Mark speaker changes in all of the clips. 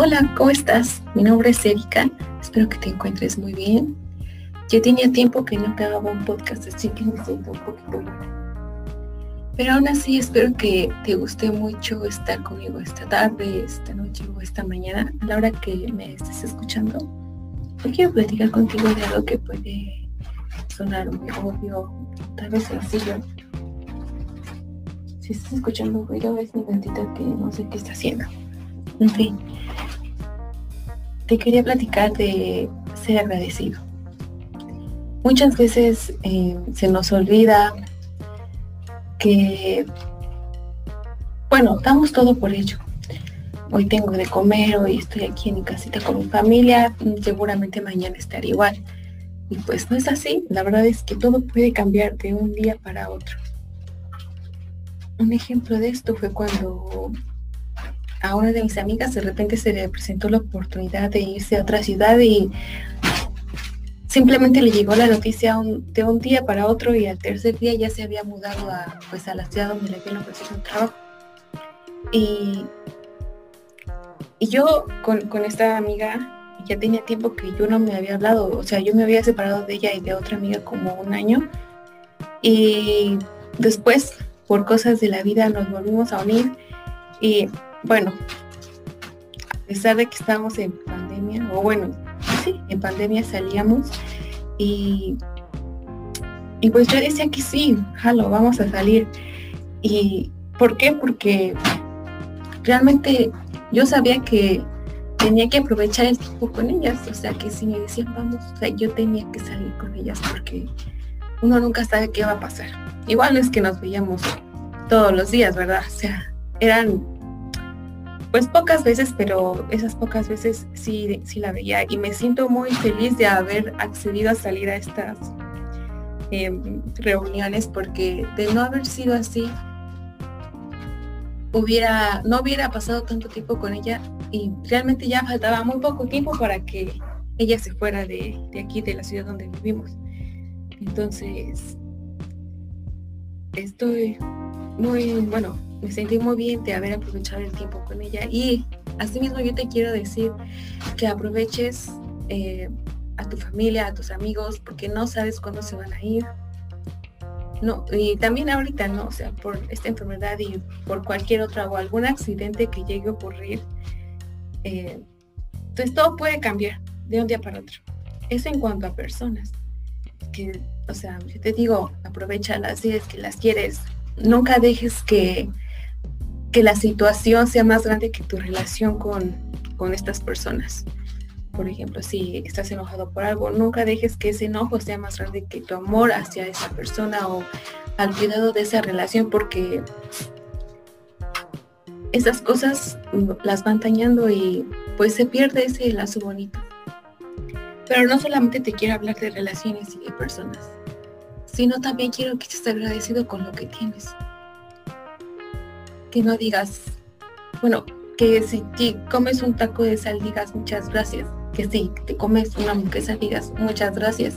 Speaker 1: Hola, ¿cómo estás? Mi nombre es Erika, espero que te encuentres muy bien. Yo tenía tiempo que no grababa un podcast, así que me siento un poquito Pero aún así espero que te guste mucho estar conmigo esta tarde, esta noche o esta mañana, a la hora que me estés escuchando. Yo quiero platicar contigo de algo que puede sonar muy obvio, tal vez sencillo. Si estás escuchando ruido es mi gatita que no sé qué está haciendo. En fin, te quería platicar de ser agradecido. Muchas veces eh, se nos olvida que, bueno, damos todo por ello. Hoy tengo de comer, hoy estoy aquí en mi casita con mi familia, seguramente mañana estaré igual. Y pues no es así, la verdad es que todo puede cambiar de un día para otro. Un ejemplo de esto fue cuando a una de mis amigas de repente se le presentó la oportunidad de irse a otra ciudad y simplemente le llegó la noticia de un día para otro y al tercer día ya se había mudado a, pues, a la ciudad donde le habían ofrecido un trabajo. Y, y yo con, con esta amiga ya tenía tiempo que yo no me había hablado, o sea, yo me había separado de ella y de otra amiga como un año. Y después, por cosas de la vida, nos volvimos a unir y bueno, a pesar de que estábamos en pandemia, o bueno, sí, en pandemia salíamos y, y pues yo decía que sí, jalo, vamos a salir. ¿Y por qué? Porque realmente yo sabía que tenía que aprovechar el tiempo con ellas, o sea que si me decían vamos, o sea, yo tenía que salir con ellas porque uno nunca sabe qué va a pasar. Igual no es que nos veíamos todos los días, ¿verdad? O sea, eran pues pocas veces, pero esas pocas veces sí, sí la veía y me siento muy feliz de haber accedido a salir a estas em, reuniones porque de no haber sido así, hubiera, no hubiera pasado tanto tiempo con ella y realmente ya faltaba muy poco tiempo para que ella se fuera de, de aquí, de la ciudad donde vivimos. Entonces, estoy muy, bueno, me sentí muy bien de haber aprovechado el tiempo con ella y asimismo yo te quiero decir que aproveches eh, a tu familia, a tus amigos, porque no sabes cuándo se van a ir. No, y también ahorita, ¿no? O sea, por esta enfermedad y por cualquier otra o algún accidente que llegue a ocurrir, eh, entonces todo puede cambiar de un día para otro. Eso en cuanto a personas. Que, o sea, yo te digo, aprovechalas si es que las quieres. Nunca dejes que que la situación sea más grande que tu relación con, con estas personas. Por ejemplo, si estás enojado por algo, nunca dejes que ese enojo sea más grande que tu amor hacia esa persona o al cuidado de esa relación, porque esas cosas las van dañando y pues se pierde ese lazo bonito. Pero no solamente te quiero hablar de relaciones y de personas, sino también quiero que estés agradecido con lo que tienes. Que no digas, bueno, que si te comes un taco de sal digas muchas gracias, que si te comes una hamburguesa digas muchas gracias,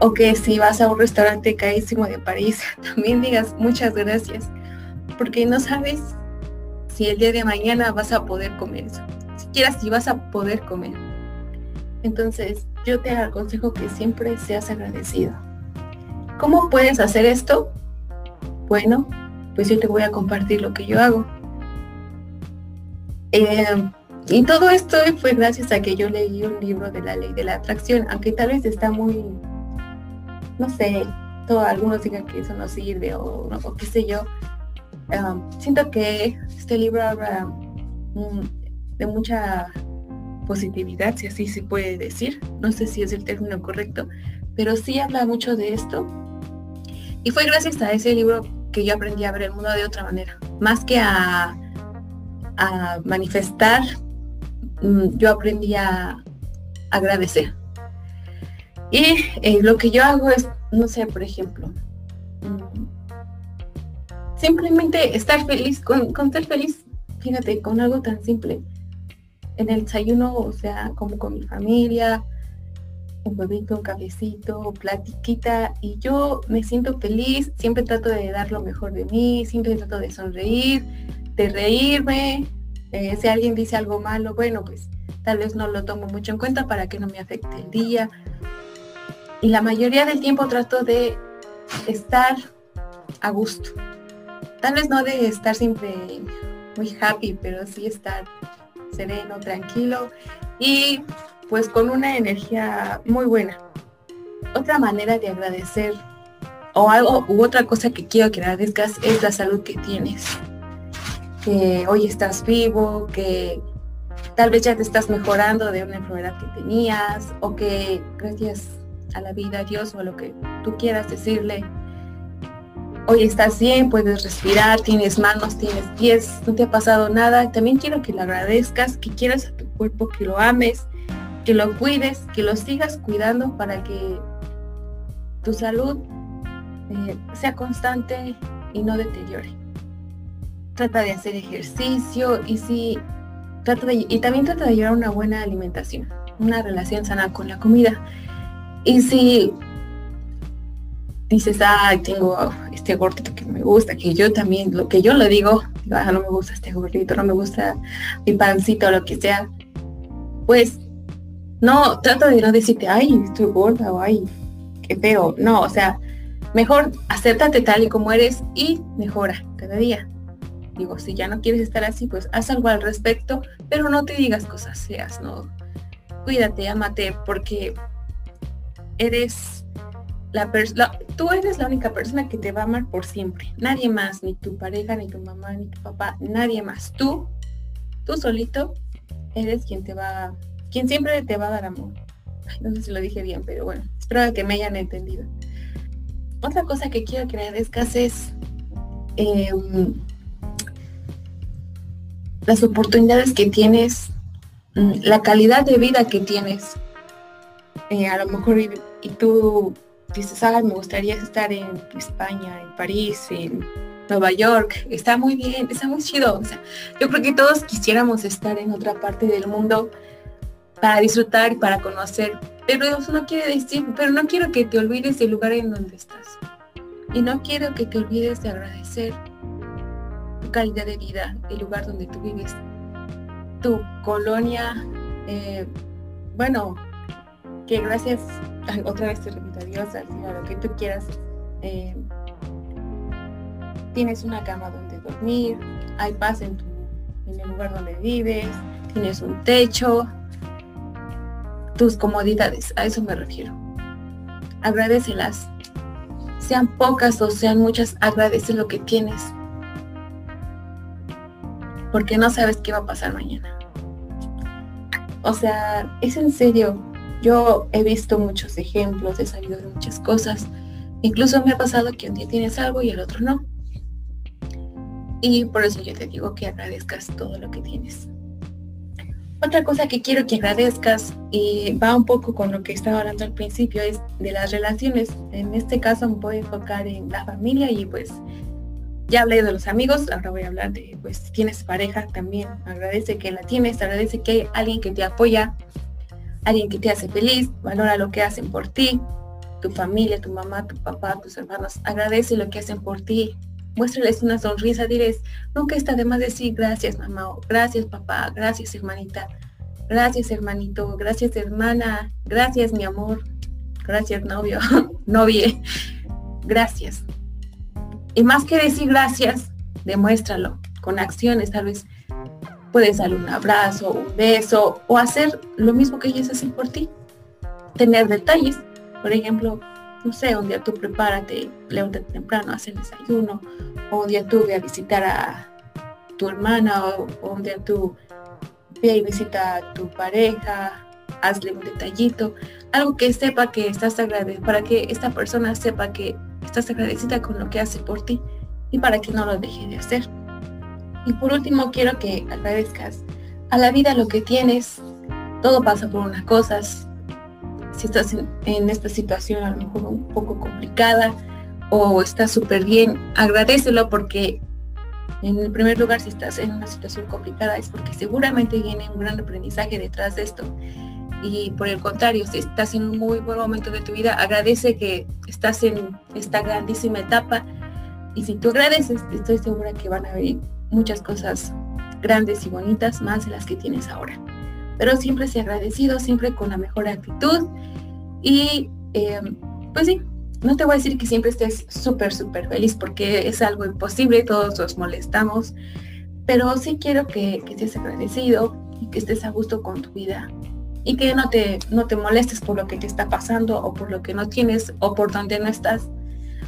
Speaker 1: o que si vas a un restaurante carísimo de París también digas muchas gracias, porque no sabes si el día de mañana vas a poder comer eso, siquiera si vas a poder comer. Entonces, yo te aconsejo que siempre seas agradecido. ¿Cómo puedes hacer esto? Bueno, pues yo te voy a compartir lo que yo hago. Eh, y todo esto fue gracias a que yo leí un libro de la ley de la atracción, aunque tal vez está muy, no sé, todo, algunos digan que eso no sirve o, qué sé yo. Um, siento que este libro habla mm, de mucha positividad, si así se puede decir. No sé si es el término correcto, pero sí habla mucho de esto. Y fue gracias a ese libro que yo aprendí a ver el mundo de otra manera. Más que a, manifestar, mm, yo aprendí a agradecer. Y eh, lo que yo hago es, no sé, por ejemplo, mm, simplemente estar feliz, con, con ser feliz, fíjate, con algo tan simple. En el desayuno, o sea, como con mi familia, un huevito, un cafecito, platiquita y yo me siento feliz, siempre trato de dar lo mejor de mí, siempre trato de sonreír, de reírme Eh, si alguien dice algo malo, bueno, pues tal vez no lo tomo mucho en cuenta para que no me afecte el día. Y la mayoría del tiempo trato de estar a gusto. Tal vez no de estar siempre muy happy, pero sí estar sereno, tranquilo y pues con una energía muy buena. Otra manera de agradecer o algo u otra cosa que quiero que agradezcas es la salud que tienes. Que hoy estás vivo, que tal vez ya te estás mejorando de una enfermedad que tenías o que gracias a la vida, a Dios o a lo que tú quieras decirle, hoy estás bien, puedes respirar, tienes manos, tienes pies, no te ha pasado nada. También quiero que lo agradezcas, que quieras a tu cuerpo, que lo ames, que lo cuides, que lo sigas cuidando para que tu salud eh, sea constante y no deteriore. Trata de hacer ejercicio y si trata y también trata de llevar una buena alimentación, una relación sana con la comida. Y si dices, ah, tengo este gordito que me gusta, que yo también, lo que yo le digo, ah, no me gusta este gordito, no me gusta mi pancito, lo que sea, pues no, trata de no decirte, ay, estoy gorda o ay, qué feo. No, o sea, mejor acéptate tal y como eres y mejora cada día. Digo, si ya no quieres estar así, pues haz algo al respecto, pero no te digas cosas feas, no. Cuídate, amate, porque eres la persona, tú eres la única persona que te va a amar por siempre. Nadie más, ni tu pareja, ni tu mamá, ni tu papá, nadie más. Tú, tú solito, eres quien te va, quien siempre te va a dar amor. no sé si lo dije bien, pero bueno, espero que me hayan entendido. Otra cosa que quiero que agradezcas es em, las oportunidades que tienes, mm, la calidad de vida que tienes. Eh, a lo mejor y tú dices, ah, me gustaría estar en España, en París, en Nueva York, está muy bien, está muy chido. O sea, yo creo que todos quisiéramos estar en otra parte del mundo para disfrutar y para conocer. Pero eso no quiere decir, pero no quiero que te olvides del lugar en donde estás. Y no quiero que te olvides de agradecer tu calidad de vida, el lugar donde tú vives, tu colonia. Eh, bueno, que gracias, otra vez te repito, a Dios, al Señor, lo que tú quieras, eh, tienes una cama donde dormir, hay paz en, tu, en el lugar donde vives, tienes un techo, tus comodidades, a eso me refiero. Agradecelas, sean pocas o sean muchas, agradece lo que tienes, porque no sabes qué va a pasar mañana. O sea, es en serio, yo he visto muchos ejemplos, he sabido de muchas cosas. Incluso me ha pasado que un día tienes algo y el otro no. Y por eso yo te digo que agradezcas todo lo que tienes. Otra cosa que quiero que agradezcas y va un poco con lo que estaba hablando al principio es de las relaciones. En este caso me voy a enfocar en la familia y pues ya hablé de los amigos, ahora voy a hablar de pues si tienes pareja también. Agradece que la tienes, agradece que hay alguien que te apoya, alguien que te hace feliz, valora lo que hacen por ti, tu familia, tu mamá, tu papá, tus hermanos, agradece lo que hacen por ti, muéstrales una sonrisa, diles, nunca está de más decir gracias mamá, gracias papá, gracias hermanita, gracias hermanito, gracias hermana, gracias mi amor, gracias novio, novie, gracias. Y más que decir gracias, demuéstralo con acciones, tal vez Puedes darle un abrazo, un beso o hacer lo mismo que ellos hacen por ti. Tener detalles. Por ejemplo, no sé, un día tú prepárate, levántate temprano, haz el desayuno, o un día tú ve a visitar a tu hermana, o, un día tú ve y visita a tu pareja, hazle un detallito, algo que sepa que estás agradecida, para que esta persona sepa que estás agradecida con lo que hace por ti y para que no lo deje de hacer. Y por último, quiero que agradezcas a la vida lo que tienes. Todo pasa por unas cosas. Si estás en, esta situación a lo mejor un poco complicada o estás súper bien, agradecelo porque en el primer lugar, si estás en una situación complicada, es porque seguramente viene un gran aprendizaje detrás de esto. Y por el contrario, si estás en un muy buen momento de tu vida, agradece que estás en esta grandísima etapa. Y si tú agradeces, estoy segura que van a venir muchas cosas grandes y bonitas más de las que tienes ahora. Pero siempre sé agradecido, siempre con la mejor actitud y em, pues sí, no te voy a decir que siempre estés súper, súper feliz porque es algo imposible, todos nos molestamos, pero sí quiero que, que estés agradecido y que estés a gusto con tu vida y que no te, no te molestes por lo que te está pasando o por lo que no tienes o por donde no estás.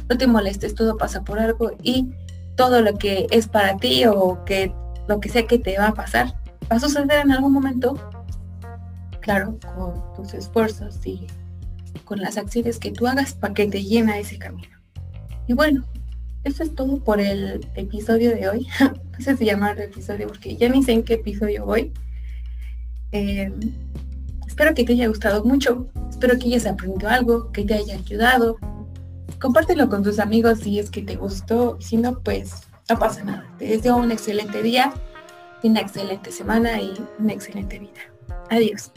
Speaker 1: No te molestes, todo pasa por algo y todo lo que es para ti o que lo que sea que te va a pasar va a suceder en algún momento, claro, con tus esfuerzos y con las acciones que tú hagas para que te llena ese camino. Y bueno, eso es todo por el episodio de hoy. no sé si llamar episodio porque ya ni sé en qué episodio voy. Eh, espero que te haya gustado mucho. Espero que hayas aprendido algo, que te haya ayudado. Compártelo con tus amigos si es que te gustó. Si no, pues no pasa nada. Te deseo un excelente día, una excelente semana y una excelente vida. Adiós.